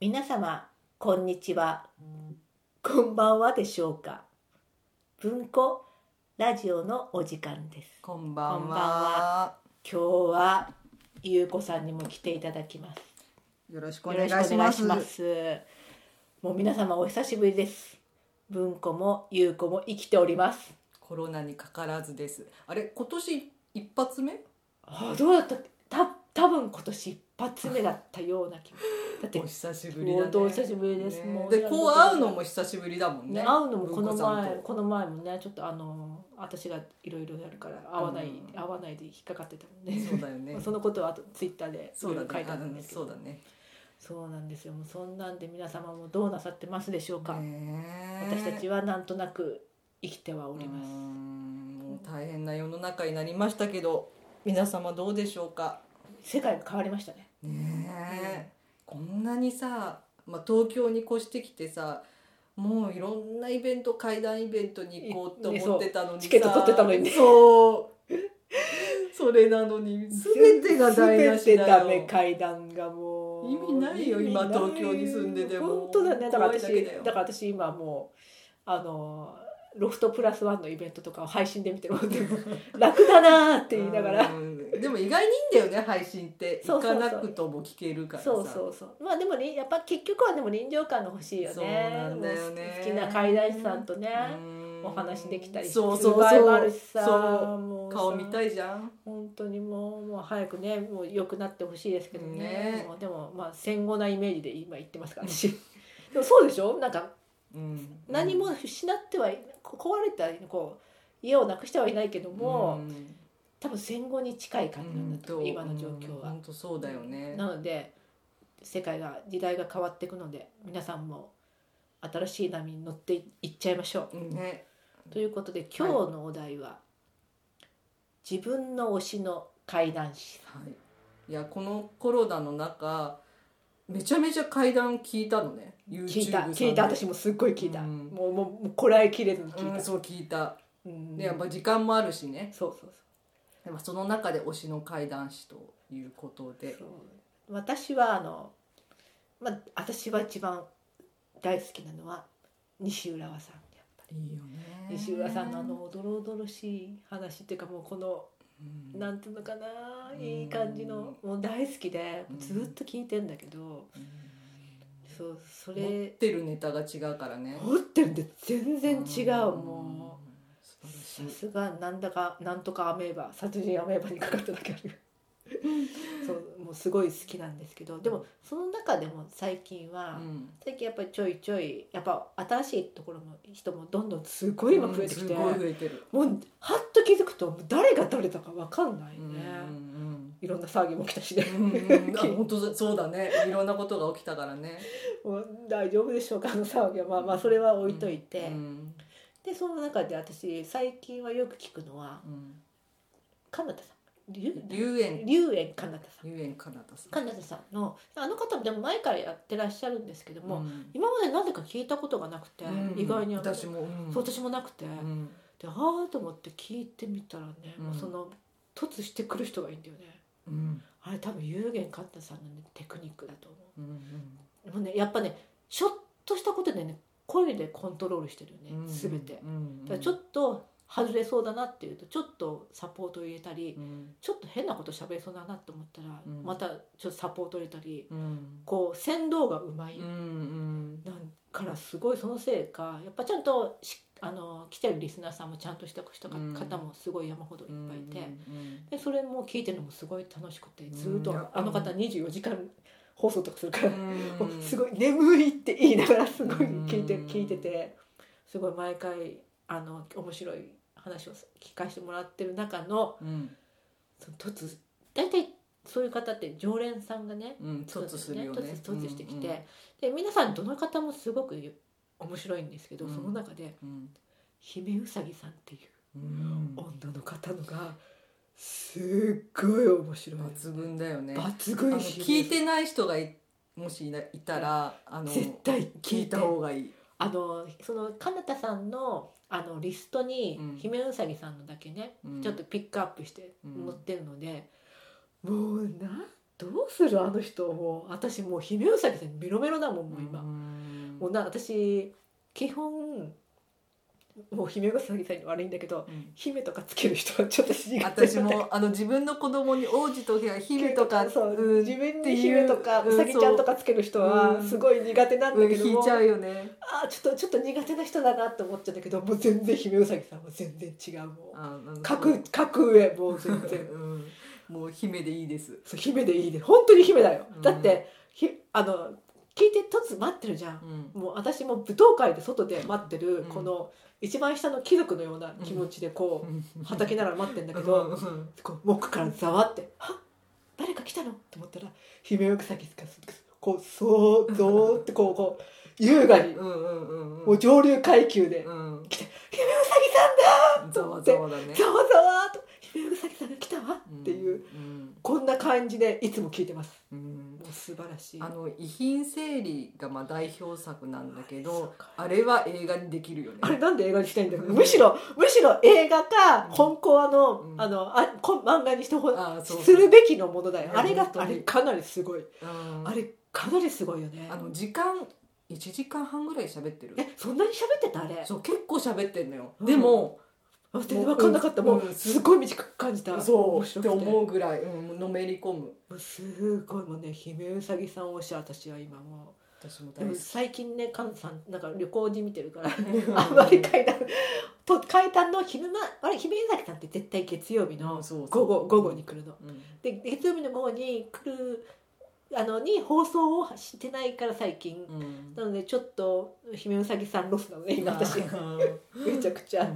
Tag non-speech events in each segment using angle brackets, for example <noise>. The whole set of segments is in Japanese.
皆様こんにちは。こんばんはでしょうか。文庫ラジオのお時間です。こんばんこんばんは。今日はゆうこさんにも来ていただきます。よろしくおよ願いします。もう皆様お久しぶりです。文庫もゆうこも生きております。コロナにかからずです。あれ今年一発目？あどうだった？た多分今年一発目だったような気もだってお久しぶりだね。お久しぶりです。ね。もうでこう会うのも久しぶりだもんね。ね、会うのもこの前と。この前もねちょっとあの私がいろいろやるから会わない、うん。会わないで引っかかってたもんね。そうだよね。<laughs> そのことはあとツイッターでそうだ書いてあるんですけど。そうだね。そうなんですよ。もうそんなんで皆様もどうなさってますでしょうか、ね私たちはなんとなく生きてはおります、ん。もう大変な世の中になりましたけど、皆様どうでしょうか。世界が変わりましたね。ねえ、こんなにさ、まあ、東京に越してきてさもういろんなイベント怪談イベントに行こうと思ってたのにさチケット取ってたのにね。そう。それなのに全てが台無しだよメ階段がもう。意味ないよ今東京に住んでても。本当だね。だから私だから私今もうあのロフトプラスワンのイベントとかを配信で見てるもんで楽だなーって言いながら。うん。でも意外にいいんだよね配信って。行かなくとも聞けるからさ。そうそうそう。まあでもねやっぱ結局はでも臨場感が欲しいよね。そうなんだよね。好きな怪談師さんとねうん。お話できたりそうそうそう。もう。さ。顔見たいじゃん。本当にもうもう早くねもう良くなってほしいですけどね。ね。でもまあ戦後なイメージで今言ってますから私 <laughs> でもそうでしょ？なんかうん。何も失ってはいこ壊れたこう家をなくしてはいないけども、うん。多分戦後に近い感じなんだと思う、今の状況は。本。当そうだよね。なので世界が時代が変わっていくので皆さんも新しい波に乗っていっちゃいましょう。ね。ということで今日のお題は、自分の推しの怪談師。はい。いやこのコロナの中めちゃめちゃ怪談聞いたのね。YouTube 聞いた聞いた。私もすっごい聞いた、うん。もうもうもうこらえきれずに聞いた、うんそう聞いた。うん。でやっぱ時間もあるしね。そうそうでもその中で推しの怪談師ということで。そう。私はあのまあ私は一番大好きなのは西浦和さん。やっぱいいよね。り西浦さんのあのおどろおどろしい話っていうかもうこのうんなんていうのかないい感じの。もう大好きでうん。ずっと聞いてんだけど。そうそ持っれてるネタが違うからね。持ってるんで全然違うもう。さすがなんだかなんとかアメーバ殺人アメーバにかかっただけあるそうもうすごい好きなんですけどでもその中でも最近は、うん。最近やっぱりちょいちょいやっぱ新しいところの人もどんどんすごい今増えてきて、うんすごい増えてる。もうはっと気づくと誰が誰だか分かんないね、うんいろんな騒ぎも起きたしね、<laughs> 本当だ。そうだね。いろんなことが起きたからね。もう大丈夫でしょうかあの騒ぎは。まあまあそれは置いといて、うんでその中で私最近はよく聞くのはうん。かなたさん龍龍園龍園かなたさん。龍園かなたさん。かなたさんの。あの方もでも前からやってらっしゃるんですけども、うん。今までなぜか聞いたことがなくて、うん。意外に私も、うん。そう私もなくて、うん。でああと思って聞いてみたらね、うん。もうその突してくる人がいいんだよね。うん。あれ多分有限かったさんの、ね、テクニックだと思う。もうねやっぱねちょっとしたことでね声でコントロールしてるよね、うん。全て。うん。だからちょっと外れそうだなっていうとちょっとサポートを入れたり、うん。ちょっと変なこと喋りそうだなと思ったら、うん。またちょっとサポートを入れたりうん。こう先導がうまい、うんうん。からすごいそのせいかやっぱちゃんとしあの来てるリスナーさんもちゃんとした方もすごい山ほどいっぱいいて、うんでそれも聞いてるのもすごい楽しくてずっと、あの方24時間放送とかするから、すごい眠いって言いながらすごい聞いてうん。聞いててすごい毎回あの面白い話を聞かせてもらってる中のうん。その突大体そういう方って常連さんがねうん突するよね。突突してきて、で皆さんどの方もすごく面白いんですけど、うん。その中でうん。姫うさぎさんっていううん。女の方のがすっごい面白い。抜群だよね。抜あ群聞いてない人がいもしいないたらあの絶対聞いた方がいい。あのそのかなたさんのあのリストにうん。姫うさぎさんのだけね、うん。ちょっとピックアップしてうん。載ってるので、もうなんどうするあの人もう私もう姫うさぎさんにメロメロだもんもう今、ん。もうな私基本もう姫うさぎさんに悪いんだけどうん。姫とかつける人はちょっと苦手なんだ私もあの自分の子供に王子とか姫とかそう、うん自分に姫とかうさぎちゃんとかつける人はうんすごい苦手なんだうんけども、引いちゃうよね。あーちょっとちょっと苦手な人だなって思っちゃうんだけどもう全然姫うさぎさんは全然違うもう。あうん格格上もう全然。<laughs> うん。もう姫でいいです。そう姫でいいね本当に姫だよ、うん。だってひあの聞いて突待ってるじゃん。うん。もう私も舞踏会で外で待ってるうん。この一番下の貴族のような気持ちでこう畑ながら待ってんだけど、うん。こう奥からざわって「はっ誰か来たの?」と思ったら姫うさぎがこうそうぞーってこうこう優雅にもう上流階級でうん。来て「姫うさぎさんだ!」ざわざわだね。ざわざわーと「姫うさぎさんが来たわ」っていう、うん。こんな感じでいつも聞いてます。うん素晴らしい。あの遺品整理がまあ代表作なんだけどか。あれは映画にできるよね。あれなんで映画にしたいんだろうむしろむしろ映画かうん。本コアの,、うん。あのあこ漫画にしてほするべきのものだよ。うんあれがあれかなりすごい。うん。あれかなりすごいよね。あの時間1時間半ぐらい喋ってる。えそんなに喋ってたあれ？そう結構喋ってんのよ、うん。でもあ全然分かんなかった。もう、うん。すごい短く感じた。そう。って思うぐらい、うん、のめり込む。すごいもうね姫うさぎさん推し私は今もう。私も最近ねカンさんなんか旅行に見てるからあ <laughs> あんまり階段と階段の昼間あれ姫うさぎさんって絶対月曜日の午後午後に来るの。うん。で月曜日の午後に来るあのに放送をしてないから最近、うん。なのでちょっと姫うさぎさんロスなのね今私。めちゃくちゃ、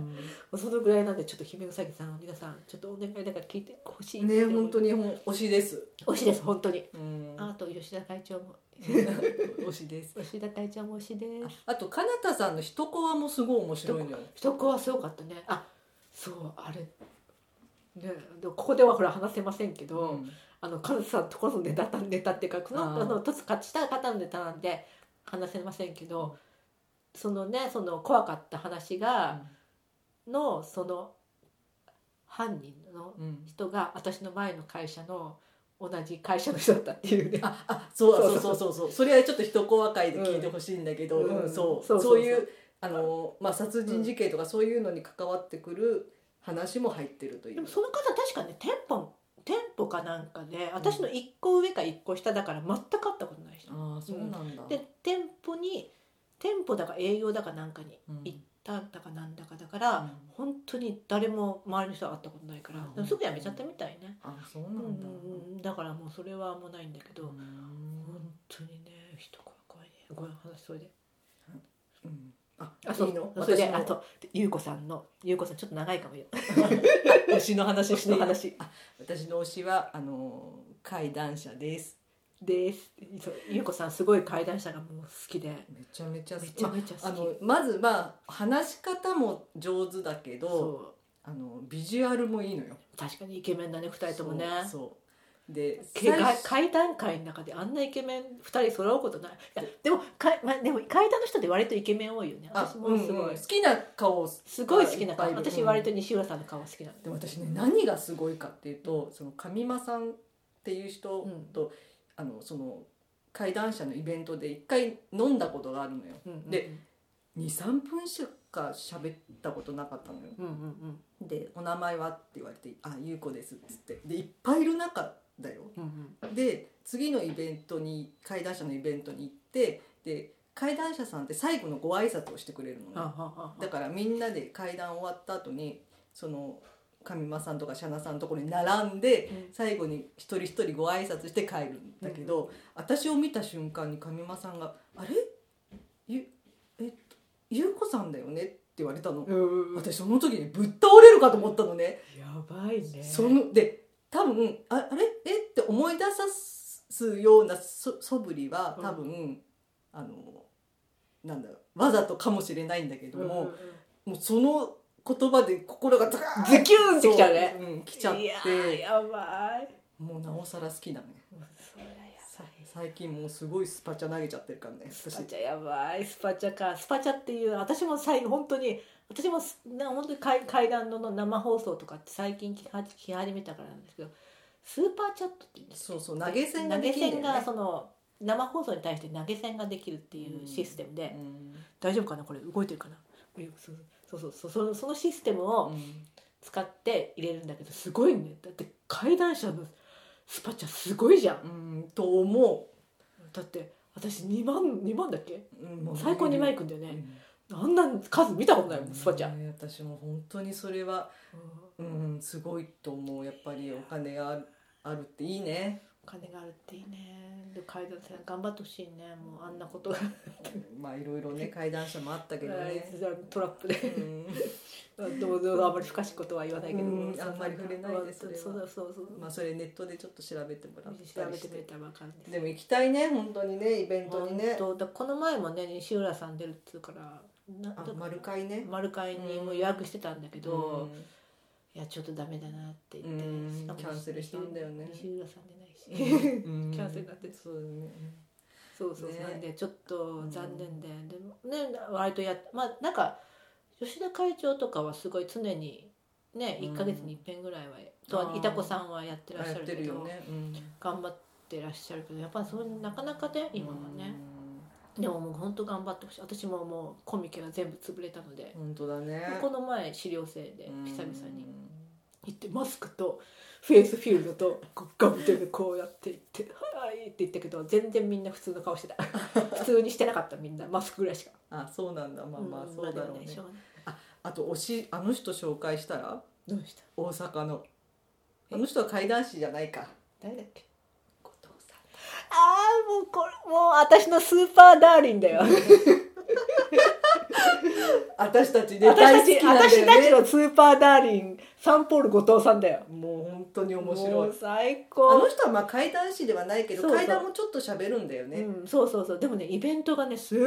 そのぐらいなんでちょっと姫うさぎさん皆さんちょっとお願いだから聞いてほしいね本当に推しです、推しです本当に。うん、あと吉田会長も。<laughs> 推しです。<laughs> 吉田会長も推しです。あとかなたさんの一コアもすごい面白いのよ。一子はすごかったね。あそうあれ。ねここではほら話せませんけど、うんあのカズさんところのネタネタっていうかこのあのとつ勝ちした方のネタなんで話せませんけどそのねその怖かった話が、のその犯人のうん。人が私の前の会社の同じ会社の人だったっていうね。ああそうそうそうそう。そうそれはちょっと一コア会で聞いてほしいんだけど、うん。うんそうそうそうそう。そういうあの、まあ、殺人事件とかそういうのに関わってくる話も入ってるという。でもその方確かね店舗店舗かなんかで私の1個上か1個下だから全く会ったことない人、ああそうなんだ、で店舗に店舗だか営業だかなんかにうん。行ったんだかなんだかだから、うん。本当に誰も周りの人は会ったことないから、うんすぐ辞めちゃったみたいね、あそううんなんだ、うんうんだからもうそれはもうないんだけど、うん。本当にね人が怖いね。ごめん話それで。うんああそう。いいの？それであと優子さんの優子さんちょっと長いかもよ。<laughs> 推しの話推しの話。あ私の推しはあの怪談者です。です。そう優子さんすごい怪談者がもう好きで。めちゃめちゃ好めきちゃめちゃ好き、あのまずまあ話し方も上手だけどそあのビジュアルもいいのよ。う確かにイケメンだね2人ともね。そうそうでけ最初。怪談界の中であんなイケメン2人揃うことない。でもか、まあ、でも怪談の人って割とイケメン多いよね。あ私もすごい、うん。うん好きな顔すごい好きな顔。私割と西浦さんの顔好きなので。も私ね何がすごいかっていうとその上間さんっていう人と、あのその怪談者のイベントで一回飲んだことがあるのよ。うんうんうん。で23分しか喋ったことなかったのよ。うんうんうん。で「お名前は?」って言われて「あゆうこです」っつって。でいっぱいいる中だよ。うんうん。で次のイベントに怪談者のイベントに行ってで怪談者さんって最後のご挨拶をしてくれるのね。はあはあはあだからみんなで会談終わった後にその上間さんとかシャナさんのところに並んでうん。最後に一人一人ご挨拶して帰るんだけど、私を見た瞬間に上間さんが「あれ？ゆえっとゆうこさんだよね?」って言われたの。うんうん。私その時にぶっ倒れるかと思ったのね。やばいね。そので多分ああれ？え？って思い出さすようなそ素振りは多分、あのなんだろうわざとかもしれないんだけども、うんうんうん。もうその言葉で心がズズキューンってきちゃうね。うん、来ちゃっいやーてやばい。もうなおさら好きなのよもうそれやさばい。最近もうすごいスパチャ投げちゃってるからねスパチャやばい。スパチャか。スパチャっていう私も最後本当に私もすな本当に怪怪談のの生放送とかって最近聞き始めたからなんですけどスーパーチャットって言うんですそうそう投げ銭が投げ銭がその生放送に対して投げ銭ができるっていうシステムで、うん大丈夫かなこれ動いてるかな？そうそうそうそのそのシステムを使って入れるんだけどすごいね。だって怪談社のスパチャすごいじゃん。うんと思だって私2万2万だっけ？う、うんもう最高2万いくんだよね、うんあんな数見たことないもんスパチャ、ね私も本当にそれはうん。すごいと思う。やっぱりお金があるっていいね。お金があるっていいね。で階段さん頑張ってほしいね。もうあんなこと。がまあいろいろね階段車もあったけどね、<laughs> トラップで。うん。<laughs> どうぞあんまり深しいことは言わないけど。うんあんまり触れないでそれはそうそう。そうまあそれネットでちょっと調べてもらった調べて。れたら分かるんです。でも行きたいね本当にねイベントにね。だ。この前もね西浦さん出るっつうからなあど丸会ね。丸会にもう予約してたんだけど、うん。いやちょっとダメだなって言って、キャンセルしたんだよね。西浦さん出ないし、うん。<laughs> キャンセルになってるそうね。そうそう、ね。なんでちょっと残念で、でもね割とやっまあなんか吉田会長とかはすごい常にねうん。1か月に一遍ぐらいは、といたこさんはやってらっしゃるけど頑張ってらっしゃるけどやっぱりそれなかなかね今はね、でももう本当頑張ってほしい。私ももうコミケが全部潰れたので、うん本当だね。この前資料生でうん。久々に行ってマスクとフェイスフィールドとガムテでこうやって行って「はい」って言ったけど全然みんな普通の顔してた。<laughs> 普通にしてなかったみんな。マスクぐらいしか。あそうなんだ。まあまあんそうだろうね。まああと推しあの人紹介したら？どうした？大阪の。あの人は怪談師じゃないか。誰だっけ？後藤さん。ああもうこれもう私のスーパーダーリンだよ <laughs> 私たちね私たち、大好きなんだ私たちのスーパーダーリンサンポール後藤さんだよ。もう本当に面も白い。う最あ高の人はまあ怪談師ではないけど怪談もちょっと喋るんだよね、うん、そうそうそう。でもねイベントがねすっ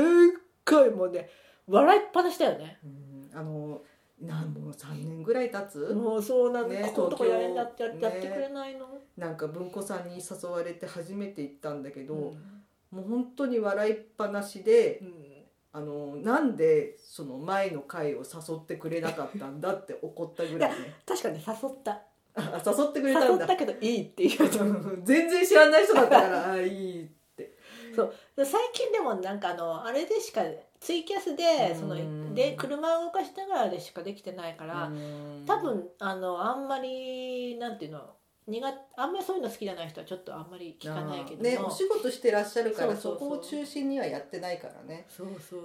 ごいもうね笑いっぱなしだよね。うんあのなんもう3年ぐらい経つ、もうそうなんだ、ねことこやれんだってやってくれないの、なんか文庫さんに誘われて初めて行ったんだけど、うん。もう本当に笑いっぱなしでうんあのなんでその前の回を誘ってくれなかったんだって怒ったぐらいね。<laughs> 確かに誘った。あ誘ってくれたんだ。誘ったけどいいっていう。<laughs> 全然知らない人だったから <laughs> あいいって。最近でもなんかあのあれでしかツイキャスでうん。そので車を動かしながらでしかできてないから多分あのあんまりなんていうの苦あんまりそういうの好きじゃない人はちょっとあんまり聞かないけども、ねお仕事してらっしゃるからそこを中心にはやってないからね。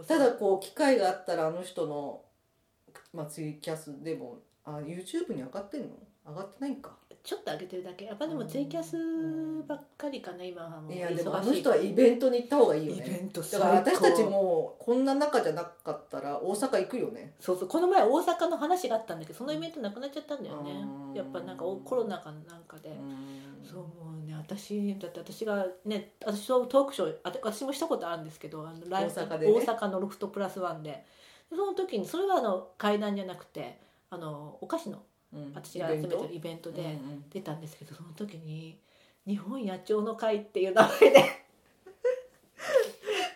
ただこう機会があったらあの人の、まあ、ツイキャスでもあ YouTube に上がってんの？上がってないんかちょっと上げてるだけ。やっぱでもツイキャスばっかりかな今はもう。いやでもあの人はイベントに行った方がいいよイベねントだから私たちもこんな中じゃなかったら大阪行くよね。そうそうこの前大阪の話があったんだけどそのイベントなくなっちゃったんだよね。うん。やっぱなんかおコロナかなんかで、そうもうね私だって私がね私とトークショーあ私もしたことあるんですけどあのライブ大阪でね。大阪のロフトプラスワンで。でその時にそれはあの階段じゃなくてあのお菓子のうん私が集めてるイベント？で出たんですけどその時に「日本野鳥の会」っていう名前で <laughs>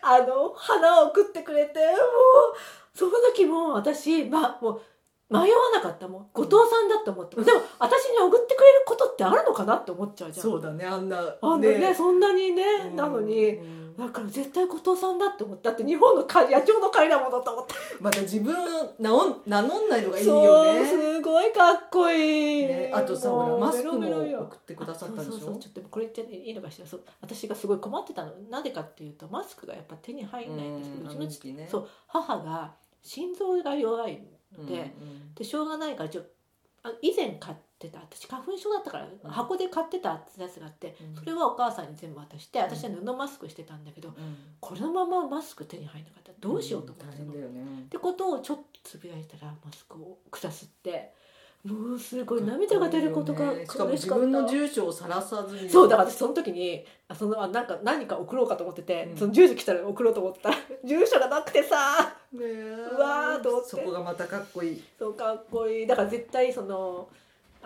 あの花を送ってくれてもうその時も私まあもう迷わなかった。もん後藤さんだって思って。でも私に送ってくれることってあるのかなって思っちゃうじゃん。そうだねあんなあのねそんなにね、うん。なのにうんだから絶対後藤さんだって思っただって日本の会野鳥の会だものと思って。また自分名を名乗んないのがいいよね。そうすごいかっこいい、ねあとさほらマスクも送ってくださったんでしょ？あそうそうそうちょっとこれ言っていいのかしら。そう私がすごい困ってたの。なぜかっていうとマスクがやっぱ手に入んないんですけどうちの父ねそう母が心臓が弱いので,、うんうん。でしょうがないからちょあ以前買ってた。私花粉症だったから、うん。箱で買ってたやつがあって、うん。それはお母さんに全部渡して私は布マスクしてたんだけど、うん。このままマスク手に入んなかった。らどうしようと思ってたの、ね。ってことをちょっとつぶやいたらマスクをくだすってもうすごい涙が出ることがかっこいいよねしかった。自分の住所をさらさずに。そうだから私その時にあそのあなんか何か送ろうかと思ってて、うん。その住所来たら送ろうと思った。ら <laughs> 住所がなくてさ。ねえ。うわーと思って。そこがまたかっこいい。そうかっこいい。だから絶対その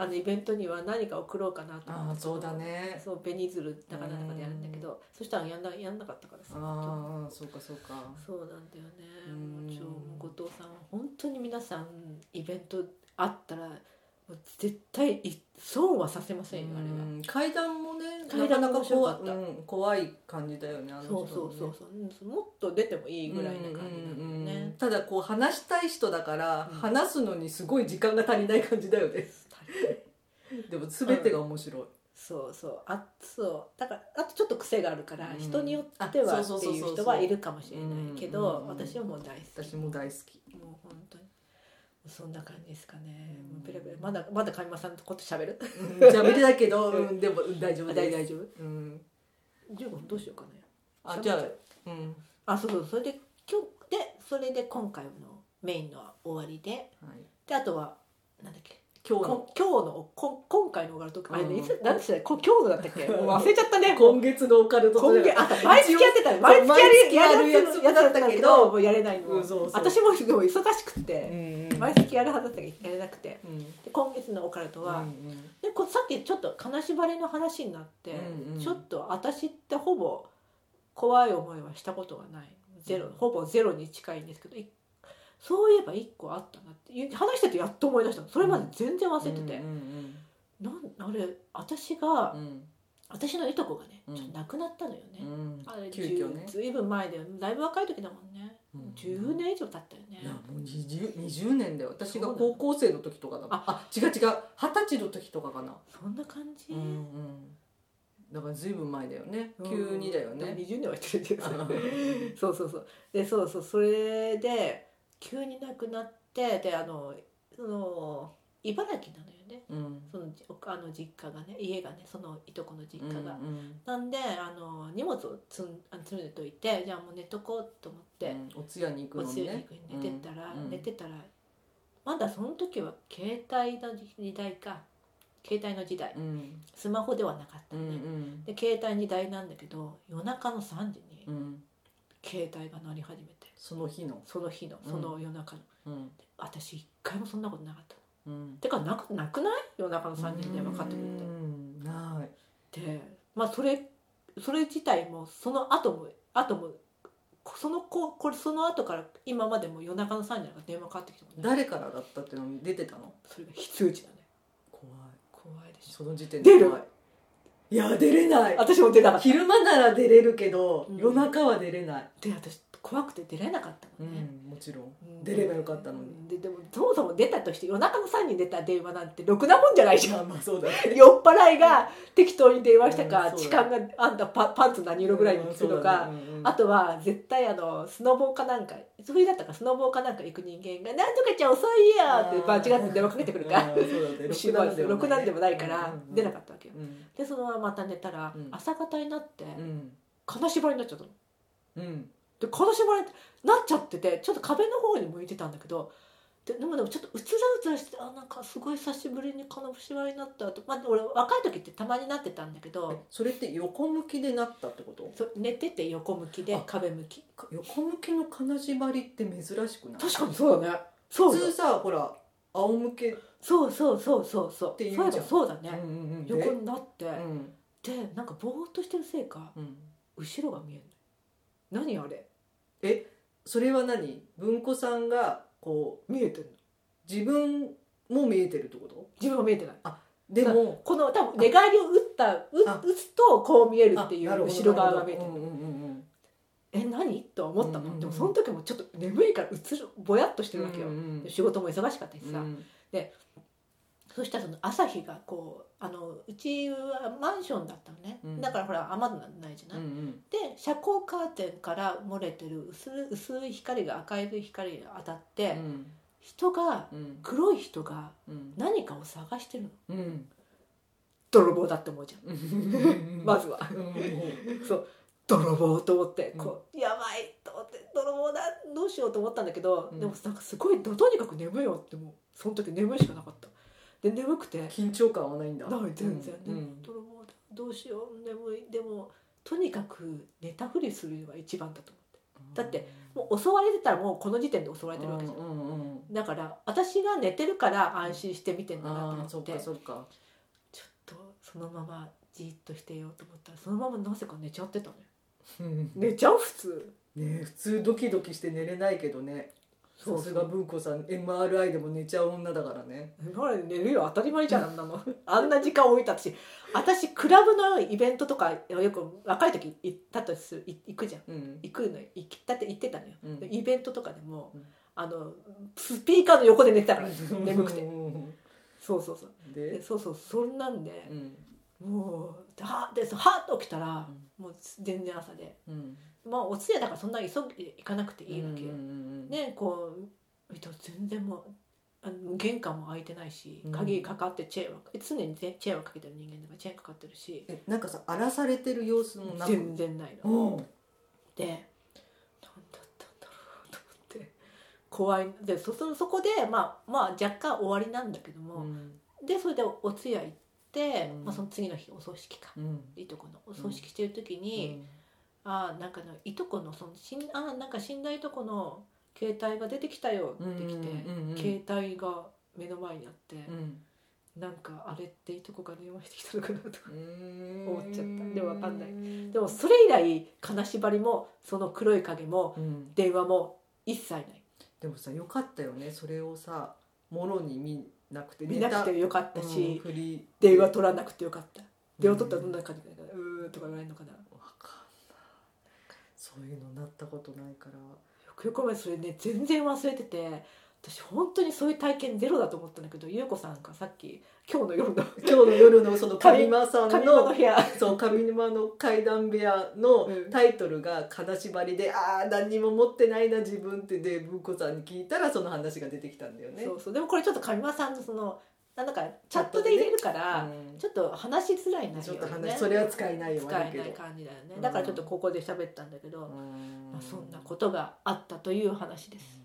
あのイベントには何か送ろうかなと思ってそうだね。そう紅鶴だかなんだかでやるんだけどそしたらやんなやんなかったからさああそうかそうか。そうなんだよね。うん。もうちょ後藤さんは本当に皆さんイベントあったら絶対い損はさせませんよあれは。うん階段もね階段もなかなか面白かった。怖,、うん、怖い感じだよねあの人そうそうそうそう、うんもっと出てもいいぐらいな感じなんだよね。ただこう話したい人だから、うん。話すのにすごい時間が足りない感じだよねでも全てが面白い、そうそう。あそう。だからあとちょっと癖があるから、うん。人によってはあってそうそうそうそう。いう人はいるかもしれないけど、うん私はもう大好き。私も大好き。もう本当に。そんな感じですかね、うんもうペラペラ。まだまだ上間さんのこと喋る？うん。喋りだけど、うん、でもうん大丈夫大大丈夫？うん、15分どうしようかねあじゃあうん。あそうそう。それで今日でそれで今回のメインのは終わりで。はい、であとはなんだっけ？今日の。こ今日のこ今回のオカルトあれねいつうん何でしたっけこ今日のだったっけ？も <laughs> う忘れちゃったね。今月のオカルト今月あ毎月やってた応毎月やるやつやだったけどもうやれないの、私もすごい忙しくうて、毎月やるはずだったけどやれなくて。うん。で今月のオカルトは、うんでこさっきちょっと金縛りの話になって、ちょっと私ってほぼ怖い思いはしたことがない。ゼロ、うん。ほぼゼロに近いんですけどいそういえば1個あったなって。話しててやっと思い出したの。それまで全然忘れてて、うんなんあれ私が、私のいとこがねうん。ちょっと亡くなったのよね、うん。あれ急遽ね。ずいぶん前でだいぶ若い時だもんね、うん。10年以上経ったよね。いやもう 20, 20年だよ。私が高校生の時とかだああ違う違う。二十歳の時とかかな。そんな感じ、うんうん。だからずいぶん前だよね。うん。急にだよね。20年は言ってるけど。<laughs> そうそうそう。でそうそう。それで急に亡くなってであのその茨城なのよね。うん。そのあの実家がね家がねそのいとこの実家が、うんなんであの荷物を積んあ積んでといてじゃあもう寝とこうと思って、うん。お通夜に行くおのにね通夜に行くに寝てたら、うん。寝てたらまだその時は携帯の時代か。携帯の時代。うん。スマホではなかったうんうね、ん。で携帯の時代なんだけど夜中の3時にうん。携帯が鳴り始めてその日の。その日の。うん。その夜中の、うん。私一回もそんなことなかったの。うん。てかなくなくない？夜中の3時に電話かかってくるって。うんない。でまあそれそれ自体もその後も後もその子これその後から今までも夜中の3時に電話かかってきたもんね。誰からだったっていうの出てたの？それが非通知だね。怖い。怖いでしょ。その時点出る？で怖い。いや出れない。私も出なかった。昼間なら出れるけど、うん。夜中は出れない、で私怖くて出れなかったのね、もちろん。うん。出ればよかったのに。うん。ででもそもそも出たとして夜中の3時に出た電話なんてろくなもんじゃないじゃん。まあまあそうだね。酔っ払いが適当に電話したか、うん痴だ漢があんたパパンツ何色ぐらいに着くのか、ねうんうん。あとは絶対あのスノボーかなんか冬だったかスノボーかなんか行く人間が「なんとかちゃん遅いよ」って間違って電話かけてくるからうんそうだね。後ろくなんでもないから出なかかったわけよ。うん。でそのまままた寝たらうん。朝方になってうん。金縛りになっちゃったの。うんで金縛りになっちゃっててちょっと壁の方に向いてたんだけどででもでもちょっとうつらうつらしてあなんかすごい久しぶりに金縛りになったと、まあ、俺若い時ってたまになってたんだけどえそれって横向きでなったってこと？そう寝てて横向きであ壁向き。横向きの金縛りって珍しくない？確かにそうだね。そうよ普通さほら仰向けそうそうそうそうそう。ってうじゃん。ばそうだね、うんうんうん。で横になって、うん。でなんかぼーっとしてるせいかうん。後ろが見えるの何あれ？それは何？文子さんがこう見えてるの？自分も見えてるってこと？自分は見えてない。でもこの多分寝返りを打ったうあ。打つとこう見えるっていう後ろ側が見えてる。うんうんうんえ何？とは思ったの、うんうんうん。でもその時もちょっと眠いからうつるぼやっとしてうんるわけよ、うんうんで仕事も忙しかったしさ、うんそしたらその朝日がこうあのうちはマンションだったのね、うん。だからほら雨戸ないじゃない、うんうん。で遮光カーテンから漏れてる薄い薄い光が赤い光が当たって、うん。人がうん。黒い人がうん。何かを探してるの。うん。泥棒だって思うじゃん、う <laughs> んまずは。うん。そう。泥棒と思ってうん。こう、やばいと思って泥棒だどうしようと思ったんだけど、うん。でもなんかすごいととにかく眠いよってもうその時眠いしかなかったで眠くて。緊張感はないんだ。ない全然、うんね泥棒だどうしよう。眠いでもとにかく寝たふりするのが一番だと思って。だってもう襲われてたらもうこの時点で襲われてるわけじゃん、うんうんうん。だから私が寝てるから安心して見てんだなと思って。かそっか。ちょっとそのままじっとしてようと思ったらそのままなぜか寝ちゃってたのよ。うん。寝ちゃう？普通。ね普通ドキドキして寝れないけどねさすが文子さん MRI でも寝ちゃう女だからね。寝るよ当たり前じゃんあんなの。<laughs> あんな時間置いたし私クラブのイベントとかよく若い時行ったとするい行くじゃん。うん。行くの行ったって行ってたのよ、うん。イベントとかでも、うん。あのスピーカーの横で寝てたから眠くて。うん。そうそうそう。で？でそうそう。そんなんでう、ん。もうはではっと起きたら、もう全然朝で。うんまあお通夜だからそんな急いで行かなくていいわけよ、うんうんうんねこう全然もうあの玄関も開いてないしうん。鍵かかってチェーンは常にチェーンはかけてる人間だからチェーンかかってるしえなんかさ荒らされてる様子もなく。全然ないの。う。んで何だったんだろうと思って。怖い。でそそそこでまあまあ若干終わりなんだけども、うん。でそれでお通夜行って、うん。まあ、その次の日お葬式か、うん。いとこのお葬式してる時に、ああなんかのいとこのその死んあーなんか死んだいとこの携帯が出てきたよってきて、うんうんうん携帯が目の前にあって、うん。なんかあれっていとこが電話してきたのかなとか思思っちゃった。でもわかんない。でもそれ以来金縛りもその黒い影もうん、電話も一切ない。でもさよかったよね。それをさもろに見なくて見なくてネよかったタし、電話取らなくてよかった。電話取ったらどんな感じかな、うーんとか言われるのかなそういうのなったことないから。くよく思えばそれね全然忘れてて私本当にそういう体験ゼロだと思ったんだけど優子さんがさっき今日の夜の今日の夜のその上間さん上間のの部屋。そう上沼の階段部屋のうん。タイトルが「金縛りで」ああ何にも持ってないな自分ってで文子さんに聞いたらその話が出てきたんだよね。そうそう。でもこれちょっと上間さんのそのなんだかチャットで入れるから、うん。ちょっと話しづらい内容ちょっと話それは使えないよ使えない感じだよね。うん。だからちょっとここで喋ったんだけど、うん。まあ、そんなことがあったという話です、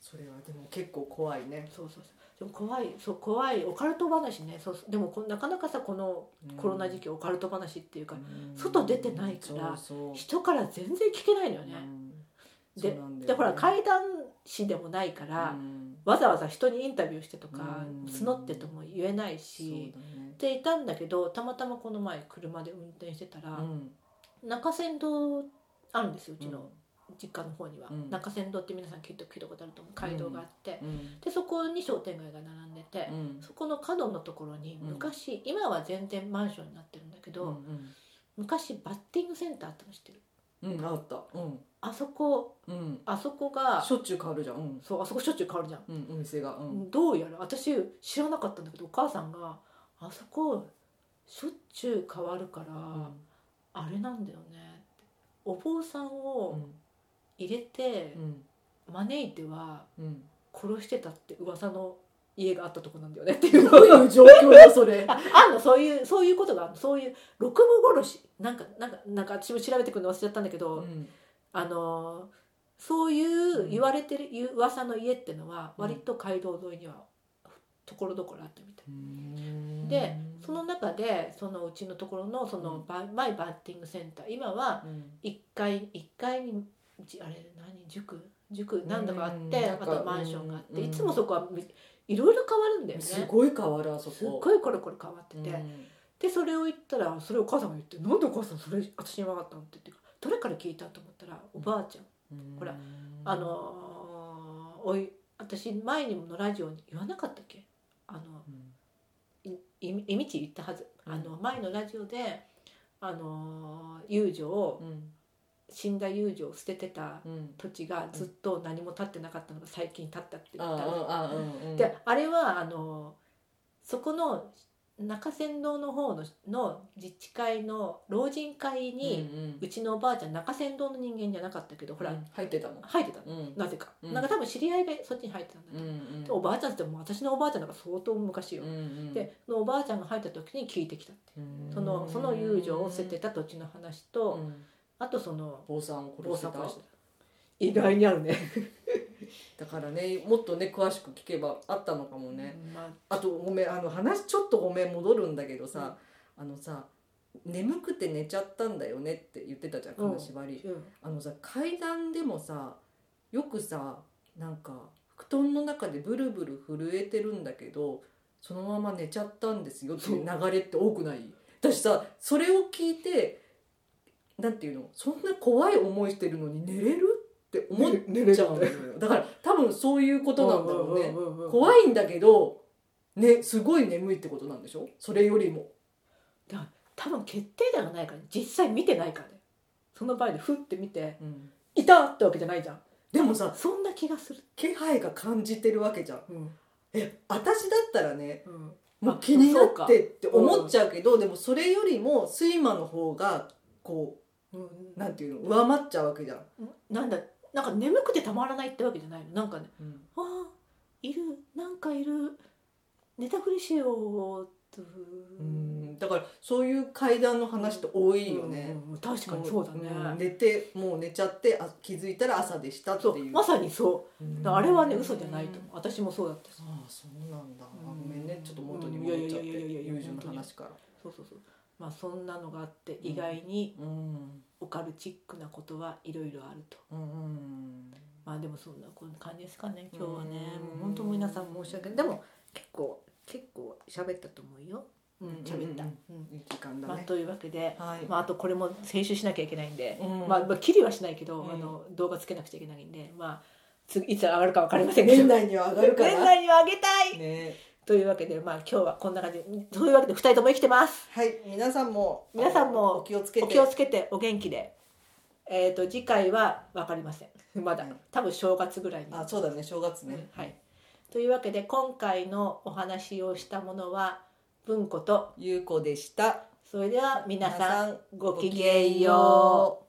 それはでも結構怖いね。そうそうそう。でも怖いそう怖いオカルト話ね。そうでもこなかなかさこのコロナ時期オカルト話っていうか、うん。外出てないから人から全然聞けないのよね、うん。ででほら怪談師でもないから、うんわざわざ人にインタビューしてとか、うん。募ってとも言えないし、っていたんだけどたまたまこの前車で運転してたら、うん。中山道あるんですようちのうん。実家の方には、うん。中山道って皆さん聞いた聞いたことあると思う街道があって、うん。でそこに商店街が並んでて、うん。そこの角のところにうん。昔、今は全然マンションになってるんだけど、昔バッティングセンターあったの知ってる？うんうんあった。うん。あそこうん。あそこがしょっちゅう変わるじゃん。うん。そうあそこしょっちゅう変わるじゃん、うんお店が。うん。どうやら私知らなかったんだけどお母さんがあそこしょっちゅう変わるから、あれなんだよねって。お坊さんうをん。入れてうん。招いてはうん。殺してたって噂の家があったとこなんだよねっていうどういう状況だそれ。<laughs> ああんのそういうそういうことがあるのそういう六分殺し。なんかなんかなんか私も調べてくるの忘れちゃったんだけど、うん。あのーそういう言われてる言う噂の家ってのはうん。割と街道沿いにはところどころあったみたい。うん。でその中でそのうちのところのそのバ、マイバッティングセンター。今はうん。1階一階にじあれ何塾？塾なんだかあって、あとマンションがあって、うん。いつもそこはみいろいろ変わるんだよね。すごい変わるあそこ。すっごいコロコロ変わってて、うん。でそれを言ったらそれをお母さんが言って「なんでお母さんそれ私に分かったの?」って言って誰から聞いたと思ったらおばあちゃん。うん。ほらあのーおい私前にものラジオに言わなかったっけ？あのうん。いいいみち言ったはず、うん。あの前のラジオであのー遊女をうん死んだ遊女を捨ててたうん。土地がずっと何も建ってなかったのが最近建ったって言あったのああうんうんであれはあのそこの中山道の方のの自治会の老人会に、うんうちのおばあちゃん中山道の人間じゃなかったけどほら、うん。入ってたの？入ってたの、うん。なぜか、うん。なんか多分知り合いがそっちに入ってたんだうけど、んでおばあちゃんってもう私のおばあちゃんなんか相当昔よ、うんうん。でそのおばあちゃんが入った時に聞いてきたってうん。そのその遊女を捨ててた土地の話と、うんあとその坊さんを坊殺してた。意外にあるね。<laughs> だからねもっとね詳しく聞けばあったのかもね、まあ。あとごめんあの話ちょっとごめん戻るんだけどさ、あのさ眠くて寝ちゃったんだよねって言ってたじゃんうん。金縛り、うん。あのさ階段でもさよくさなんか布団の中でブルブル震えてるんだけどそのまま寝ちゃったんですよっていう流れって多くない？<laughs> 私さそれを聞いてなんていうの？そんな怖い思いしてるのに寝れる？っって思っちゃうのよ。だから多分そういうことなんだろうね。怖いんだけどねすごい眠いってことなんでしょ？それよりも。多分決定ではないからね。実際見てないからね。その場合でふって見てうん「いた!」ってわけじゃないじゃん。でもさそんな気がする。気配が感じてるわけじゃん。うん。え私だったらねうん。もう気になってって思っちゃうけどでもそれよりも睡魔の方がこうんうなんていうの上回っちゃうわけじゃん、なんだなんか眠くてたまらないってわけじゃないの。なんかねうん「あいるなんかいる寝たふりしよう」と。うんだからそういう階段の話って多いよね、うんうん確かにそうだね、ん寝てもう寝ちゃってあ気づいたら朝でしたっていう。まさにそう。うあれはね嘘じゃないと思う。私もそうだった。しああそうなんだ、うん。ごめんね。ちょっと元に戻っちゃって友情の話からそうそうそうまあそんなのがあって意外にうん。オカルチックなことはいろいろあると。うんうん。まあでもそんなこんな感じですかね今日はね。うんもう本当皆さん申し訳ない。でも結構結構喋ったと思うよ。うん喋った、ううん。ん。いい時間だね、まあというわけで、はい、まあ、あとこれも編集しなきゃいけないんで、うん。まあ、まあ切りはしないけど、うん。あの動画つけなくちゃいけないんでまあ次いつ上がるか分かりませんけど。年内には上がるかな。年内には上げたい、ねというわけでまあ今日はこんな感じ。というわけで2人とも生きてます。はい。皆さんも皆さんもお気をつけて。お気をつけてお元気で。えっ、と次回は分かりません。まだ、はい。多分正月ぐらいに。あそうだね。正月ね、はい、というわけで今回のお話をしたものは文庫と。ゆうこでした。それでは皆さん皆ごきげんよう。